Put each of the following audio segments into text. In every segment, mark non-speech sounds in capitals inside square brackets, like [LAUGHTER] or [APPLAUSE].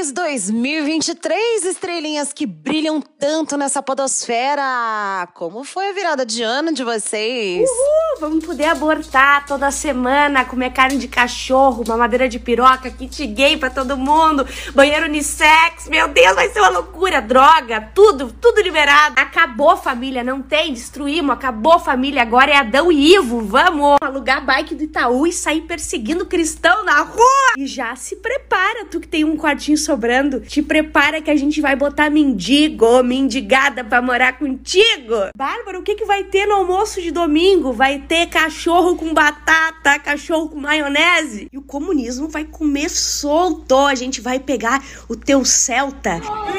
Feliz 2023, estrelinhas que brilham tanto nessa podosfera! Como foi a virada de ano de vocês? Uhul! Vamos poder abortar toda semana, comer carne de cachorro, mamadeira de piroca, kit gay pra todo mundo, banheiro unissex, meu Deus, vai ser uma loucura! Droga, tudo, tudo liberado. Acabou família, não tem, destruímos, acabou família, agora é Adão e Ivo, vamos! Alugar bike do Itaú e sair perseguindo cristão na rua! E já se prepara, tu que tem um quartinho sobrando, te prepara que a gente vai botar mendigo, mendigada pra morar contigo. Bárbara, o que que vai ter no almoço de domingo? Vai ter cachorro com batata, cachorro com maionese. E o comunismo vai comer solto. A gente vai pegar o teu Celta. Não!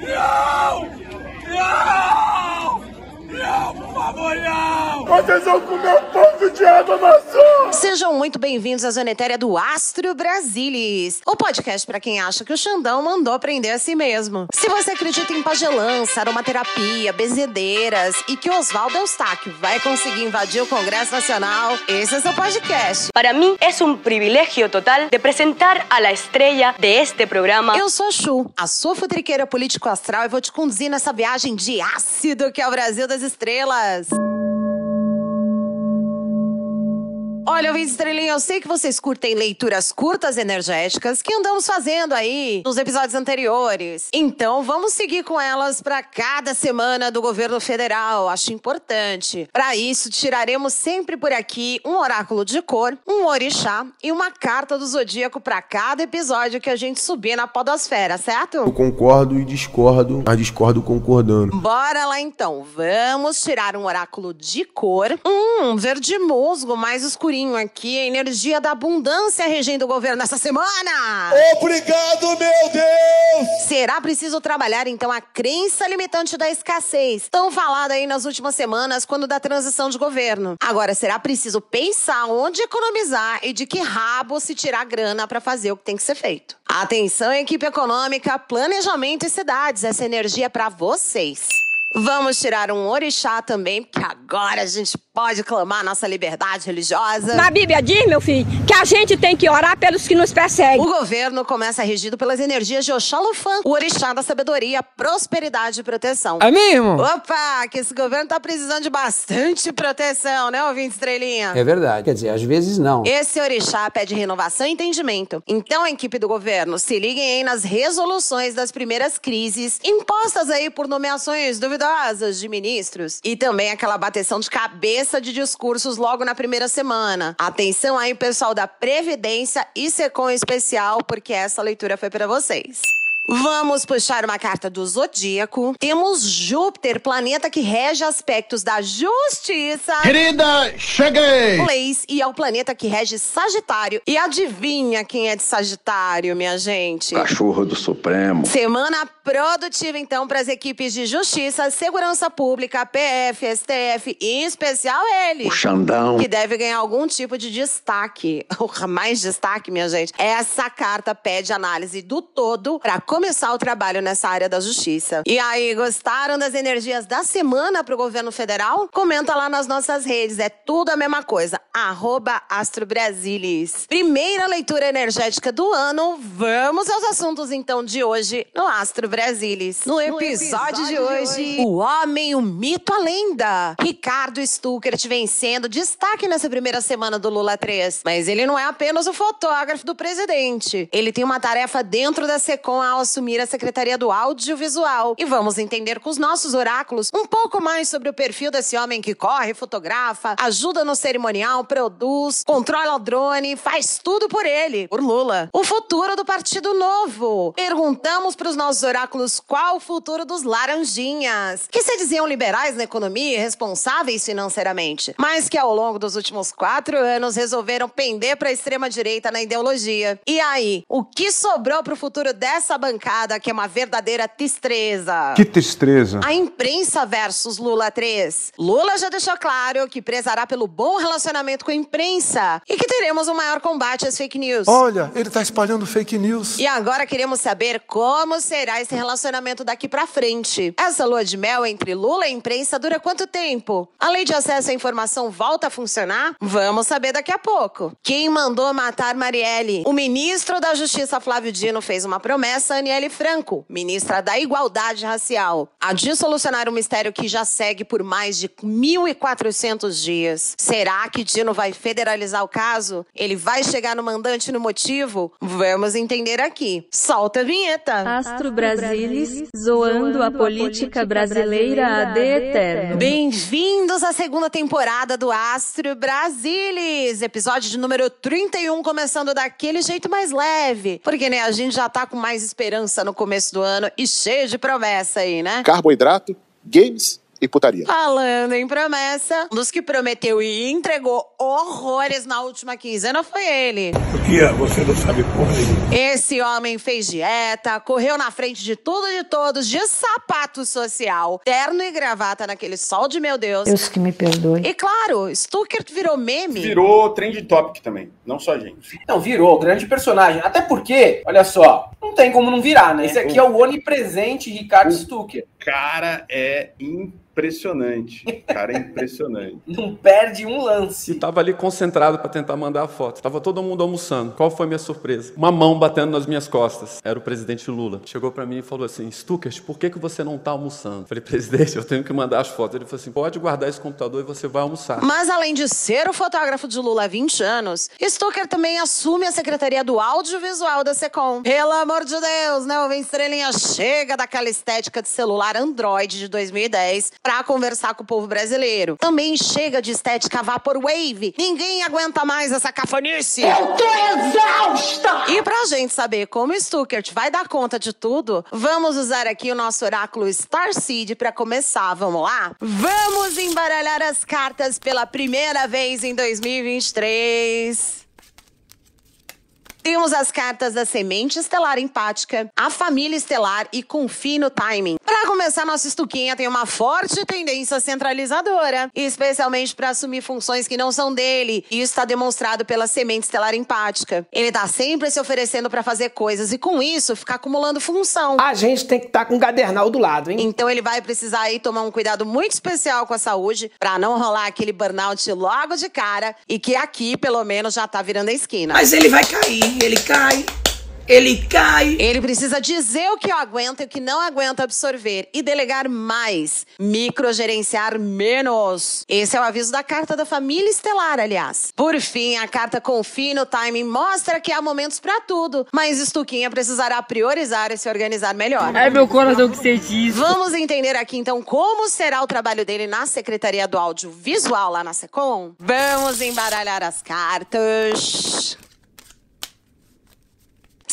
Não! Não! Não, por favor, não! Vocês vão comer um pouco de água maçã! Sejam muito bem-vindos à Zona Etérea do Astro Brasilis, o podcast para quem acha que o Xandão mandou aprender a si mesmo. Se você acredita em pagelança, aromaterapia, bezedeiras e que Oswaldo Eustáquio vai conseguir invadir o Congresso Nacional, esse é seu podcast. Para mí es un privilegio total de presentar a la estrella de este programa. Eu sou a Chu, a sua futriqueira político astral e vou te conduzir nessa viagem de ácido que é o Brasil das estrelas. Olha, ouvinte estrelinha, eu sei que vocês curtem leituras curtas energéticas que andamos fazendo aí nos episódios anteriores. Então, vamos seguir com elas para cada semana do governo federal. Acho importante. Para isso, tiraremos sempre por aqui um oráculo de cor, um orixá e uma carta do zodíaco para cada episódio que a gente subir na podosfera, certo? Eu concordo e discordo, mas discordo concordando. Bora lá então. Vamos tirar um oráculo de cor. Hum, verde musgo, mais escurinho aqui, a energia da abundância regendo o governo nessa semana. Obrigado, meu Deus! Será preciso trabalhar então a crença limitante da escassez, tão falada aí nas últimas semanas quando da transição de governo. Agora será preciso pensar onde economizar e de que rabo se tirar grana para fazer o que tem que ser feito. Atenção, equipe econômica, planejamento e cidades, essa energia é para vocês. Vamos tirar um orixá também, porque agora a gente pode clamar nossa liberdade religiosa. Na Bíblia diz, meu filho, que a gente tem que orar pelos que nos perseguem. O governo começa regido pelas energias de Oxalufã, o orixá da sabedoria, prosperidade e proteção. É mesmo? Opa, que esse governo tá precisando de bastante proteção, né, ouvinte estrelinha? É verdade. Quer dizer, às vezes não. Esse orixá pede renovação e entendimento. Então, a equipe do governo, se liguem aí nas resoluções das primeiras crises impostas aí por nomeações duvidosas de ministros e também aquela bateção de cabeça de discursos logo na primeira semana. Atenção aí, pessoal da Previdência e Secom especial, porque essa leitura foi para vocês. Vamos puxar uma carta do zodíaco. Temos Júpiter, planeta que rege aspectos da justiça. Querida, cheguei! Leis e é o planeta que rege Sagitário. E adivinha quem é de Sagitário, minha gente? Cachorro do Supremo. Semana produtiva, então, para as equipes de Justiça, Segurança Pública, PF, STF e, em especial, ele. O Xandão. Que deve ganhar algum tipo de destaque. [LAUGHS] Mais destaque, minha gente. Essa carta pede análise do todo para começar o trabalho nessa área da justiça. E aí, gostaram das energias da semana pro governo federal? Comenta lá nas nossas redes, é tudo a mesma coisa. Arroba Astro Brasilis. Primeira leitura energética do ano. Vamos aos assuntos então de hoje no Astro Brasilis. No episódio, de, hoje, o homem, o mito, a lenda. Ricardo Stuckert vencendo destaque nessa primeira semana do Lula 3. Mas ele não é apenas o fotógrafo do presidente. Ele tem uma tarefa dentro da SECOM ao assumir a Secretaria do Audiovisual. E vamos entender com os nossos oráculos um pouco mais sobre o perfil desse homem que corre, fotografa, ajuda no cerimonial, produz, controla o drone, faz tudo por ele, por Lula. O futuro do Partido Novo. Perguntamos para os nossos oráculos qual o futuro dos laranjinhas, que se diziam liberais na economia e responsáveis financeiramente, mas que ao longo dos últimos quatro anos resolveram pender para a extrema direita na ideologia. E aí, o que sobrou para o futuro dessa bancada? Bancada que é uma verdadeira tristeza. Que tristeza. A imprensa versus Lula 3. Lula já deixou claro que prezará pelo bom relacionamento com a imprensa e que teremos um maior combate às fake news. Olha, ele tá espalhando fake news. E agora queremos saber como será esse relacionamento daqui pra frente. Essa lua de mel entre Lula e imprensa dura quanto tempo? A lei de acesso à informação volta a funcionar? Vamos saber daqui a pouco. Quem mandou matar Marielle? O ministro da Justiça Flávio Dino fez uma promessa a Aniele Franco, ministra da Igualdade Racial, a de solucionar um mistério que já segue por mais de 1.400 dias. Será que Dino vai federalizar o caso? Ele vai chegar no mandante no motivo? Vamos entender aqui. Solta a vinheta. Astro Brasilis, zoando a política brasileira ad eterno. Bem-vindos à segunda temporada do Astro Brasilis, episódio de número 31, começando daquele jeito mais leve. Porque, né, a gente já tá com mais esperança no começo do ano e cheio de promessa aí, né? Carboidrato, games e putaria. Falando em promessa, um dos que prometeu e entregou horrores na última quinzena foi ele. O que é? Você não sabe porra nenhuma. Esse homem fez dieta, correu na frente de tudo e de todos, de sapato social, terno e gravata naquele sol de meu Deus. Deus que me perdoe. E claro, Stucker virou meme. Virou trend topic também, não só a gente. Não, virou, grande personagem. Até porque, olha só, não tem como não virar, né? Esse aqui é o onipresente Ricardo Stucker. Cara, é impressionante. Cara, é impressionante. Não perde um lance. E tava ali concentrado para tentar mandar a foto. Tava todo mundo almoçando. Qual foi a minha surpresa? Uma mão batendo nas minhas costas. Era o presidente Lula. Chegou para mim e falou assim: Stuckers, por que, que você não tá almoçando? Falei, presidente, eu tenho que mandar as fotos. Ele falou assim: pode guardar esse computador e você vai almoçar. Mas além de ser o fotógrafo de Lula há 20 anos, Stucker também assume a secretaria do audiovisual da Secom. Pelo amor de Deus, né? O Vem Estrelinha chega daquela estética de celular Android de 2010 pra conversar com o povo brasileiro. Também chega de estética Vaporwave. Ninguém aguenta mais essa cafonice. Eu tô exausta! E pra gente saber como Stuckert vai dar conta de tudo, vamos usar aqui o nosso oráculo Starseed pra começar. Vamos lá? Vamos embaralhar as cartas pela primeira vez em 2023. Temos as cartas da semente estelar empática, a família estelar e com fino timing. Para começar, nossa estuquinha tem uma forte tendência centralizadora, especialmente para assumir funções que não são dele. E isso está demonstrado pela semente estelar empática. Ele tá sempre se oferecendo para fazer coisas e com isso ficar acumulando função. A gente tem que estar tá com o gadernal do lado, hein? Então ele vai precisar aí tomar um cuidado muito especial com a saúde para não rolar aquele burnout logo de cara e que aqui, pelo menos, já tá virando a esquina. Mas ele vai cair ele cai. Ele cai. Ele precisa dizer o que aguenta e o que não aguenta absorver e delegar mais, microgerenciar menos. Esse é o aviso da carta da família estelar, aliás. Por fim, a carta confia no timing mostra que há momentos para tudo, mas Estuquinha precisará priorizar e se organizar melhor. É meu coração que você diz. Vamos entender aqui então como será o trabalho dele na Secretaria do Áudio Visual lá na Secom? Vamos embaralhar as cartas.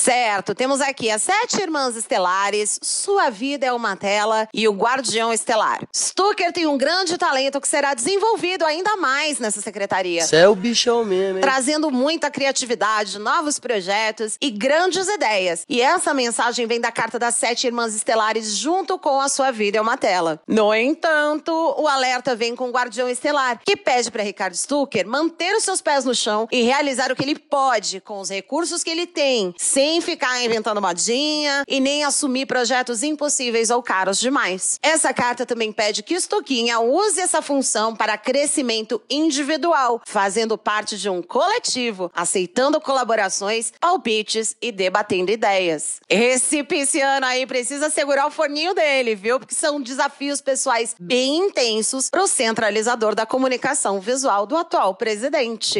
Certo, temos aqui as sete irmãs estelares, Sua Vida é uma Tela e o Guardião Estelar. Stucker tem um grande talento que será desenvolvido ainda mais nessa secretaria. Céu bichão mesmo, hein? Trazendo muita criatividade, novos projetos e grandes ideias. E essa mensagem vem da carta das sete irmãs estelares junto com a Sua Vida é uma Tela. No entanto, o alerta vem com o Guardião Estelar, que pede para Ricardo Stucker manter os seus pés no chão e realizar o que ele pode com os recursos que ele tem, sem sem ficar inventando modinha e nem assumir projetos impossíveis ou caros demais. Essa carta também pede que Estoquinha use essa função para crescimento individual, fazendo parte de um coletivo, aceitando colaborações, palpites e debatendo ideias. Esse pisciano aí precisa segurar o forninho dele, viu? Porque são desafios pessoais bem intensos para o centralizador da comunicação visual do atual presidente.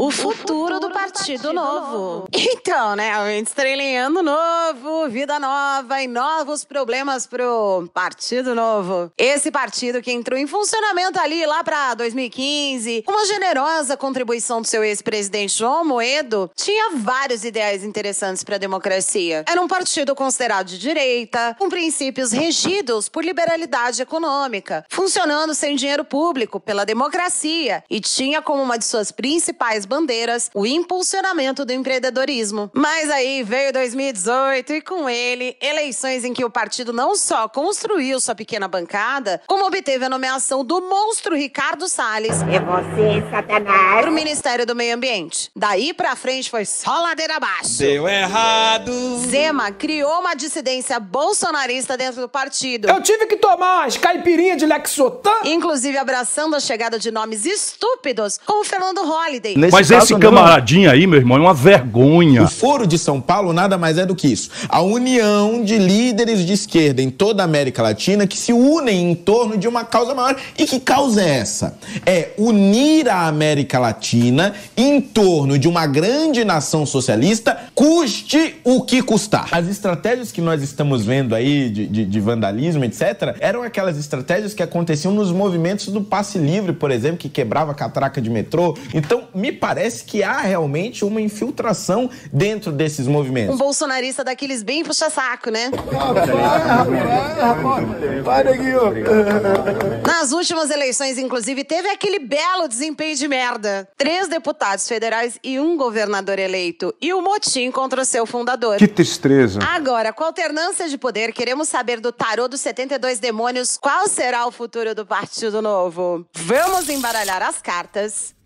O futuro do Partido Novo. Então, né? Estrelinhando novo, vida nova e novos problemas pro Partido Novo. Esse partido que entrou em funcionamento ali lá pra 2015, uma generosa contribuição do seu ex-presidente João Moedo, tinha vários ideais interessantes para a democracia. Era um partido considerado de direita, com princípios regidos por liberalidade econômica, funcionando sem dinheiro público, pela democracia, e tinha como uma de suas principais bandeiras o impulsionamento do empreendedorismo. Mas aí veio 2018 e com ele, eleições em que o partido não só construiu sua pequena bancada, como obteve a nomeação do monstro Ricardo Salles. É você, Satanás. Para o Ministério do Meio Ambiente. Daí pra frente foi só ladeira abaixo. Deu errado. Zema criou uma dissidência bolsonarista dentro do partido. Eu tive que tomar umas caipirinhas de Lexotan. Inclusive abraçando a chegada de nomes estúpidos como Fernando Holliday. Mas esse camaradinho aí, meu irmão, é uma vergonha. O Foro de São Paulo nada mais é do que isso. A união de líderes de esquerda em toda a América Latina que se unem em torno de uma causa maior. E que causa é essa? É unir a América Latina em torno de uma grande nação socialista, custe o que custar. As estratégias que nós estamos vendo aí de, de, de vandalismo, etc., eram aquelas estratégias que aconteciam nos movimentos do passe livre, por exemplo, que quebrava a catraca de metrô. Então, me parece que há realmente uma infiltração dentro desses movimentos. Um bolsonarista daqueles bem puxa-saco, né? Para aqui, ó. Nas últimas eleições, inclusive, teve aquele belo desempenho de merda. Três deputados federais e um governador eleito. E o motim contra o seu fundador. Que tristeza. Agora, com a alternância de poder, queremos saber do tarô dos 72 demônios qual será o futuro do Partido Novo. Vamos embaralhar as cartas.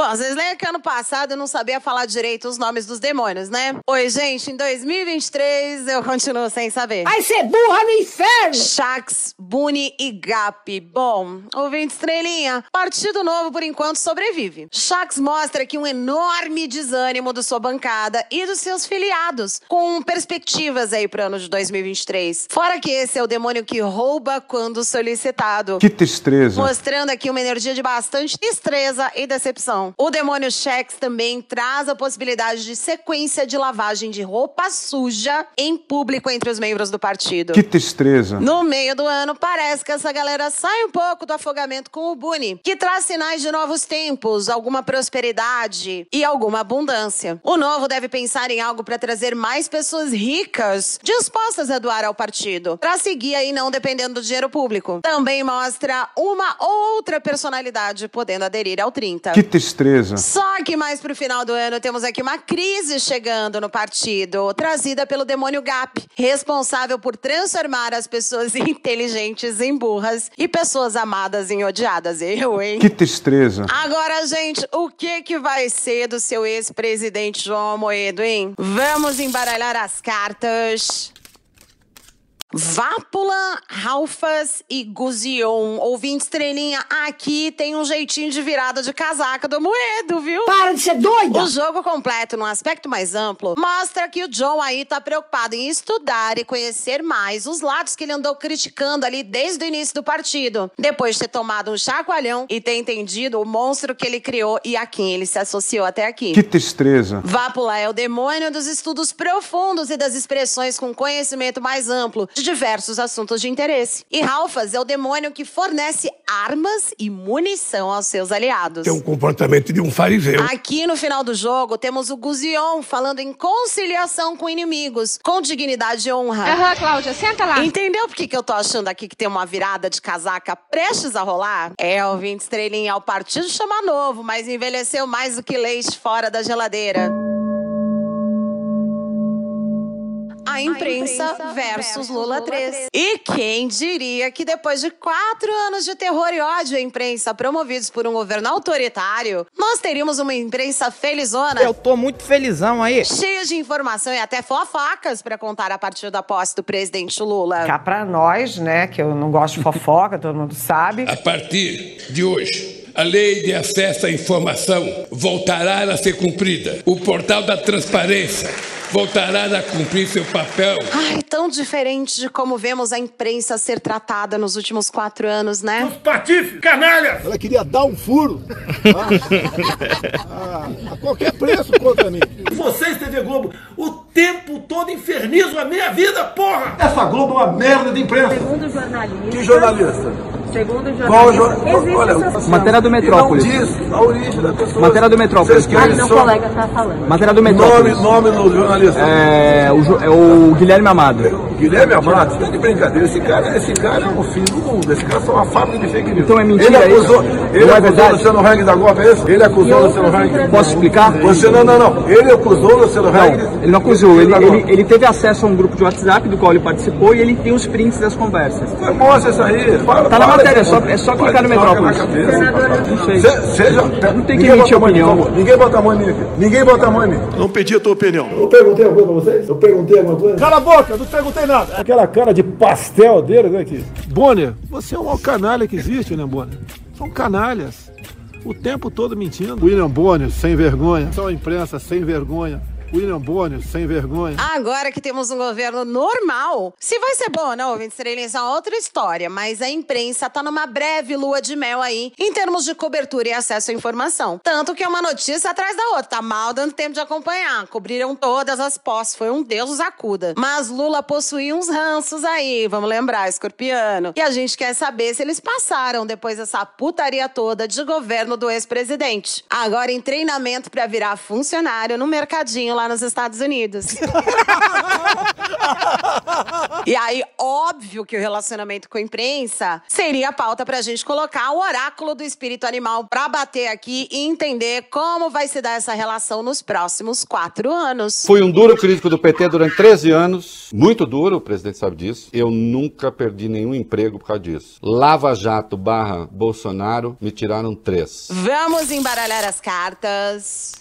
Bom, vocês lembram que ano passado eu não sabia falar direito os nomes dos demônios, né? Oi, gente, em 2023 eu continuo sem saber. Vai ser burra no inferno! Shax, Buni e Gap. Bom, ouvinte estrelinha, Partido Novo por enquanto sobrevive. Shax mostra aqui um enorme desânimo da sua bancada e dos seus filiados, com perspectivas aí pro ano de 2023. Fora que esse é o demônio que rouba quando solicitado. Que tristeza. Mostrando aqui uma energia de bastante tristeza e decepção. O demônio Shex também traz a possibilidade de sequência de lavagem de roupa suja em público entre os membros do partido. Que tristeza. No meio do ano, parece que essa galera sai um pouco do afogamento com o Buni, que traz sinais de novos tempos, alguma prosperidade e alguma abundância. O novo deve pensar em algo para trazer mais pessoas ricas dispostas a doar ao partido, para seguir aí não dependendo do dinheiro público. Também mostra uma ou outra personalidade podendo aderir ao 30. Que tristeza. Só que mais pro final do ano temos aqui uma crise chegando no partido, trazida pelo demônio Gap, responsável por transformar as pessoas [LAUGHS] inteligentes em burras e pessoas amadas em odiadas. Eu, hein? Que tristeza. Agora, gente, o que que vai ser do seu ex-presidente João Amoedo, hein? Vamos embaralhar as cartas. Vápula, Ralfas e Guzion. Ouvinte estrelinha, aqui tem um jeitinho de virada de casaca do Moedo, viu? Para de ser doida! O jogo completo, num aspecto mais amplo, mostra que o John aí tá preocupado em estudar e conhecer mais os lados que ele andou criticando ali desde o início do partido. Depois de ter tomado um chacoalhão e ter entendido o monstro que ele criou e a quem ele se associou até aqui. Que tristeza. Vápula é o demônio dos estudos profundos e das expressões com conhecimento mais amplo de diversos assuntos de interesse. E Ralfas é o demônio que fornece armas e munição aos seus aliados. Tem um comportamento de um fariseu. Aqui no final do jogo temos o Guzion falando em conciliação com inimigos, com dignidade e honra. Aham, Cláudia, senta lá. Entendeu por que, que eu tô achando aqui que tem uma virada de casaca prestes a rolar? É, o 20 estrelinha, o partido chama novo, mas envelheceu mais do que leite fora da geladeira. A imprensa, versus Lula 3. E quem diria que depois de quatro anos de terror e ódio à imprensa promovidos por um governo autoritário, nós teríamos uma imprensa felizona. Eu tô muito felizão aí. Cheia de informação e até fofocas para contar a partir da posse do presidente Lula. Cá pra nós, né, que eu não gosto de fofoca, [LAUGHS] todo mundo sabe. A partir de hoje, a lei de acesso à informação voltará a ser cumprida. O portal da transparência voltará a cumprir seu papel. Ai, tão diferente de como vemos a imprensa ser tratada nos últimos quatro anos, né? Os patife, canalha! Ela queria dar um furo a, a qualquer preço contra mim. Vocês, TV Globo, o tempo todo infernizam a minha vida, porra! Essa Globo é uma merda de imprensa. Segundo jornalista. Que jornalista? Segundo Qual jornalista, jo- olha, existe Matéria do Metrópolis. Não diz a origem da pessoa. Matéria do Metrópolis. Querem meu só- colega tá falando. Matéria do Nome, Metrópolis. nome do jornalista. É o, Jo- é o Guilherme Amado. Guilherme Amado, tá de brincadeira. Esse cara, esse cara é um fim do mundo. Esse cara é uma fábrica de fake news. Então é mentira ele acusou, isso? Ele Não é acusou o Luciano Hang da golpe, é isso? Ele acusou o Luciano Hang. Posso explicar? Você não, não, não. Ele acusou o Luciano Hang. Não, ele não acusou. Ele, ele, ele teve acesso a um grupo de WhatsApp do qual ele participou e ele tem os prints das conversas. Mostra isso aí. Fala, Tá na matéria, é só, é só clicar no Metrópolis. na cabeça. Não sei. Se- seja, Não tem que emitir opinião. Ninguém bota a mão em mim aqui. Ninguém bota a mão em mim. Não pedi a tua opinião. Eu perguntei alguma coisa pra vocês? Eu perguntei alguma coisa? Cala a boca, não perguntei nada. Aquela cara de pastel dele, né? Que... Bonner, você é o maior canalha que existe, né, Bonner? São canalhas. O tempo todo mentindo. William Bonner, sem vergonha. Só a imprensa sem vergonha. William Bonner, sem vergonha. Agora que temos um governo normal, se vai ser bom ou não, ouvinte estrelinha, é outra história, mas a imprensa tá numa breve lua de mel aí, em termos de cobertura e acesso à informação. Tanto que é uma notícia atrás da outra, tá mal dando tempo de acompanhar. Cobriram todas as posses, foi um Deus os acuda. Mas Lula possuía uns ranços aí, vamos lembrar, escorpiano. E a gente quer saber se eles passaram depois dessa putaria toda de governo do ex-presidente. Agora em treinamento pra virar funcionário no mercadinho lá nos Estados Unidos. [LAUGHS] E aí, óbvio que o relacionamento com a imprensa seria a pauta pra gente colocar o oráculo do espírito animal pra bater aqui e entender como vai se dar essa relação nos próximos quatro anos. Fui um duro crítico do PT durante 13 anos, muito duro, o presidente sabe disso. Eu nunca perdi nenhum emprego por causa disso. Lava Jato barra Bolsonaro, me tiraram três. Vamos embaralhar as cartas.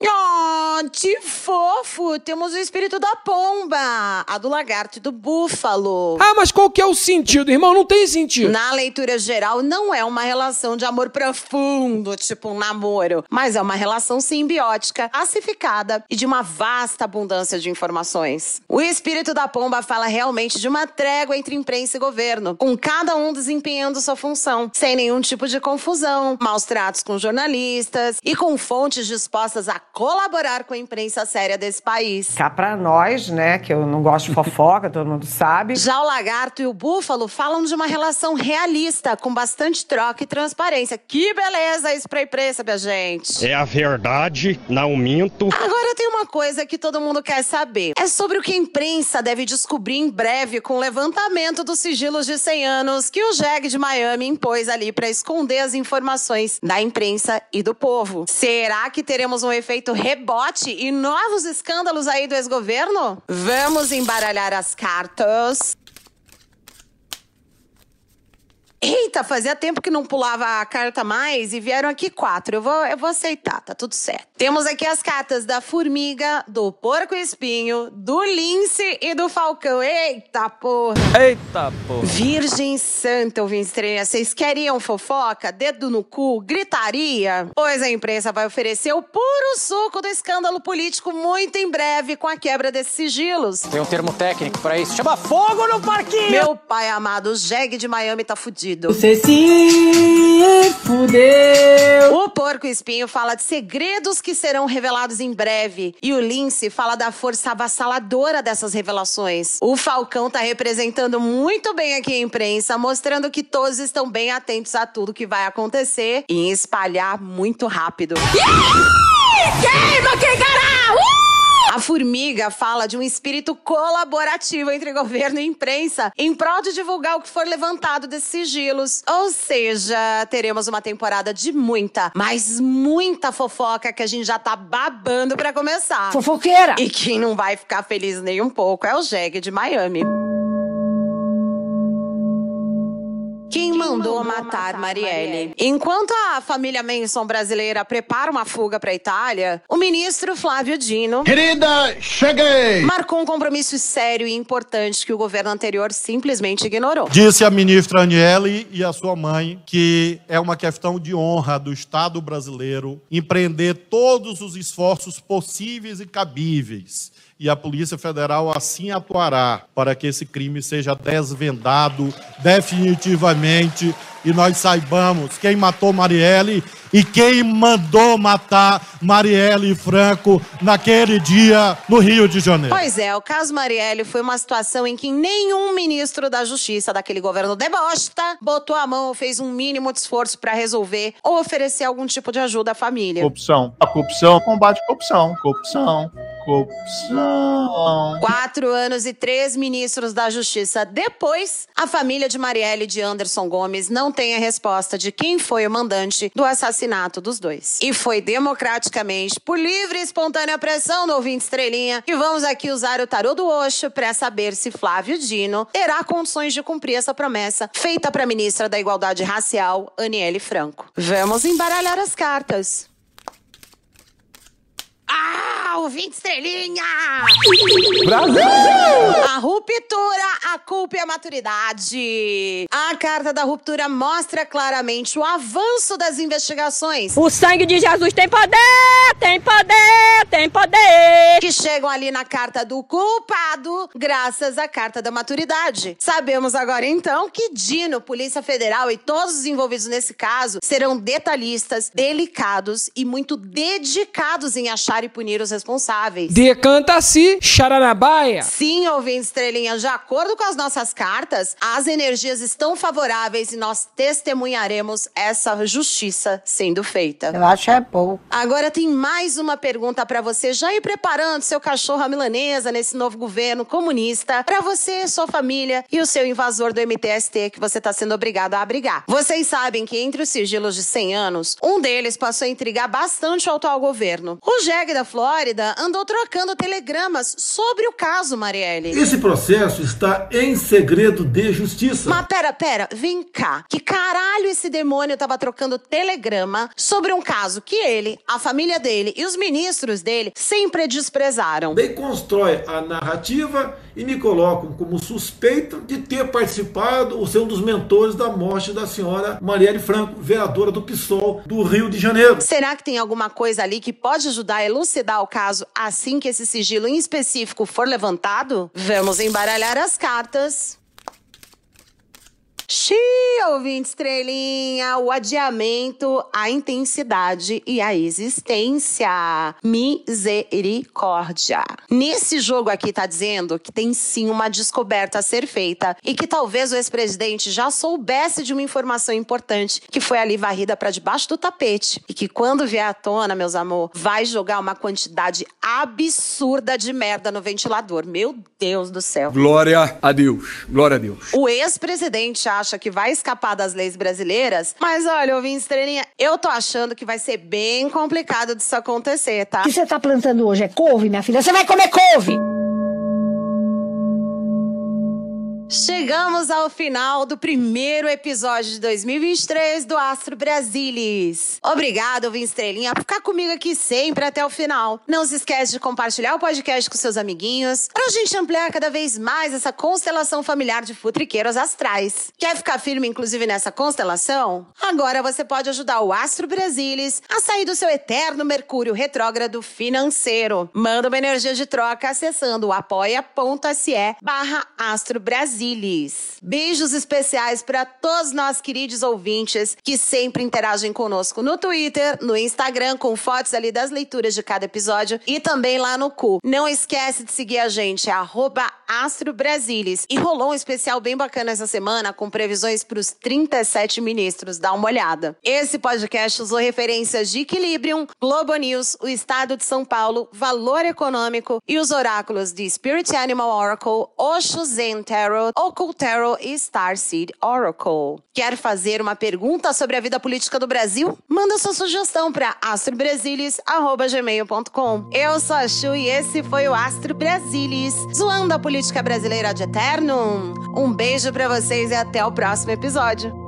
Oh, que fofo! Temos o espírito da pomba, a do lagarto e do búfalo. Ah, mas qual que é o sentido, irmão? Não tem sentido. Na leitura geral, não é uma relação de amor profundo, tipo um namoro, mas é uma relação simbiótica, pacificada e de uma vasta abundância de informações. O espírito da pomba fala realmente de uma trégua entre imprensa e governo, com cada um desempenhando sua função, sem nenhum tipo de confusão, maus tratos com jornalistas e com fontes dispostas a colaborar com a imprensa séria desse país. Cá pra nós, né, que eu não gosto de fofoca, [LAUGHS] todo mundo sabe. Já o lagarto e o búfalo falam de uma relação realista, com bastante troca e transparência. Que beleza isso pra imprensa, minha gente. É a verdade, não minto. Agora tem uma coisa que todo mundo quer saber. É sobre o que a imprensa deve descobrir em breve com o levantamento dos sigilos de 100 anos que o JEG de Miami impôs ali pra esconder as informações da imprensa e do povo. Será que teremos um efeito rebote e novos escândalos aí do ex-governo? Vamos embaralhar as cartas. Eita, fazia tempo que não pulava a carta mais e vieram aqui quatro. Eu vou, eu vou aceitar, tá tudo certo. Temos aqui as cartas da formiga, do porco-espinho, do lince e do falcão. Eita porra! Eita, porra. Virgem Santa, ouvinte estreia, vocês queriam fofoca? Dedo no cu? Gritaria? Pois a imprensa vai oferecer o puro suco do escândalo político muito em breve com a quebra desses sigilos. Tem um termo técnico pra isso. Chama fogo no parquinho! Meu pai amado, o jegue de Miami tá fudido. Você se fudeu. O porco espinho fala de segredos que serão revelados em breve. E o lince fala da força avassaladora dessas revelações. O falcão tá representando muito bem aqui a imprensa, mostrando que todos estão bem atentos a tudo que vai acontecer e espalhar muito rápido. Queima, quem caralho! A formiga fala de um espírito colaborativo entre governo e imprensa em prol de divulgar o que for levantado desses sigilos. Ou seja, teremos uma temporada de muita, mas muita fofoca que a gente já tá babando pra começar. Fofoqueira! E quem não vai ficar feliz nem um pouco é o Jeg de Miami. Quem mandou matar Marielle? Enquanto a família Manson brasileira prepara uma fuga para a Itália, o ministro Flávio Dino. Querida, cheguei! Marcou um compromisso sério e importante que o governo anterior simplesmente ignorou. Disse a ministra Aniele e a sua mãe que é uma questão de honra do Estado brasileiro empreender todos os esforços possíveis e cabíveis e a Polícia Federal assim atuará para que esse crime seja desvendado definitivamente e nós saibamos quem matou Marielle e quem mandou matar Marielle Franco naquele dia no Rio de Janeiro. Pois é, o caso Marielle foi uma situação em que nenhum ministro da Justiça daquele governo debosta botou a mão ou fez um mínimo de esforço para resolver ou oferecer algum tipo de ajuda à família. Corrupção. A corrupção combate a corrupção. Corrupção. Corrupção. Quatro anos e três ministros da Justiça depois, a família de Marielle e de Anderson Gomes não tem a resposta de quem foi o mandante do assassinato dos dois. E foi democraticamente, por livre e espontânea pressão do ouvinte estrelinha, que vamos aqui usar o tarô do Oxo para saber se Flávio Dino terá condições de cumprir essa promessa feita para a ministra da Igualdade Racial, Aniele Franco. Vamos embaralhar as cartas. Ah, ouvinte estrelinha! Brasil! A ruptura, a culpa e a maturidade. A carta da ruptura mostra claramente o avanço das investigações. O sangue de Jesus tem poder, tem poder, tem poder. Que chegam ali na carta do culpado, graças à carta da maturidade. Sabemos agora então que Dino, Polícia Federal e todos os envolvidos nesse caso serão detalhistas, delicados e muito dedicados em achar e punir os responsáveis. Decanta-se, charanabaia. Sim, ouvinte estrelinha, de acordo com as nossas cartas, as energias estão favoráveis e nós testemunharemos essa justiça sendo feita. Eu acho é pouco. Agora tem mais uma pergunta para você, já ir preparando seu cachorro à milanesa nesse novo governo comunista, para você, sua família e o seu invasor do MTST que você está sendo obrigado a abrigar. Vocês sabem que entre os sigilos de 100 anos, um deles passou a intrigar bastante o atual governo. O Da Flórida andou trocando telegramas sobre o caso Marielle. Esse processo está em segredo de justiça. Mas pera, pera, vem cá. Que caralho esse demônio tava trocando telegrama sobre um caso que ele, a família dele e os ministros dele sempre desprezaram? Daí constrói a narrativa e me colocam como suspeito de ter participado ou ser um dos mentores da morte da senhora Marielle Franco, vereadora do PSOL do Rio de Janeiro. Será que tem alguma coisa ali que pode ajudar a elucidar o caso assim que esse sigilo em específico for levantado? Vamos embaralhar as cartas. Xiii, ouvinte estrelinha, o adiamento, a intensidade e a existência. Misericórdia. Nesse jogo aqui tá dizendo que tem sim uma descoberta a ser feita e que talvez o ex-presidente já soubesse de uma informação importante que foi ali varrida para debaixo do tapete e que quando vier à tona, meus amor, vai jogar uma quantidade absurda de merda no ventilador. Meu Deus do céu. Glória a Deus. Glória a Deus. O ex-presidente acha que vai escapar das leis brasileiras, mas olha, ouvinte estrelinha, eu tô achando que vai ser bem complicado disso acontecer, tá? O que você tá plantando hoje é couve, minha filha? Você vai comer couve! Chegamos ao final do primeiro episódio de 2023 do Astro Brasilis. Obrigado, Vim Estrelinha, por ficar comigo aqui sempre até o final. Não se esquece de compartilhar o podcast com seus amiguinhos, pra gente ampliar cada vez mais essa constelação familiar de futriqueiros astrais. Quer ficar firme, inclusive, nessa constelação? Agora você pode ajudar o Astro Brasilis a sair do seu eterno Mercúrio retrógrado financeiro. Manda uma energia de troca acessando o apoia.se barra Astro. Beijos especiais para todos nós queridos ouvintes que sempre interagem conosco no Twitter, no Instagram, com fotos ali das leituras de cada episódio e também lá no cu. Não esquece de seguir a gente, arroba Astro Brasilis. E rolou um especial bem bacana essa semana com previsões para os 37 ministros. Dá uma olhada. Esse podcast usou referências de Equilibrium, Globo News, o Estado de São Paulo, Valor Econômico e os oráculos de Spirit Animal Oracle, Osho Zen Tarot, Occult Tarot e Starseed Oracle. Quer fazer uma pergunta sobre a vida política do Brasil? Manda sua sugestão para astrobrasilis.gmail.com. Eu sou a Chu e esse foi o Astro Brasilis, zoando a política brasileira de eterno. Um beijo para vocês e até o próximo episódio.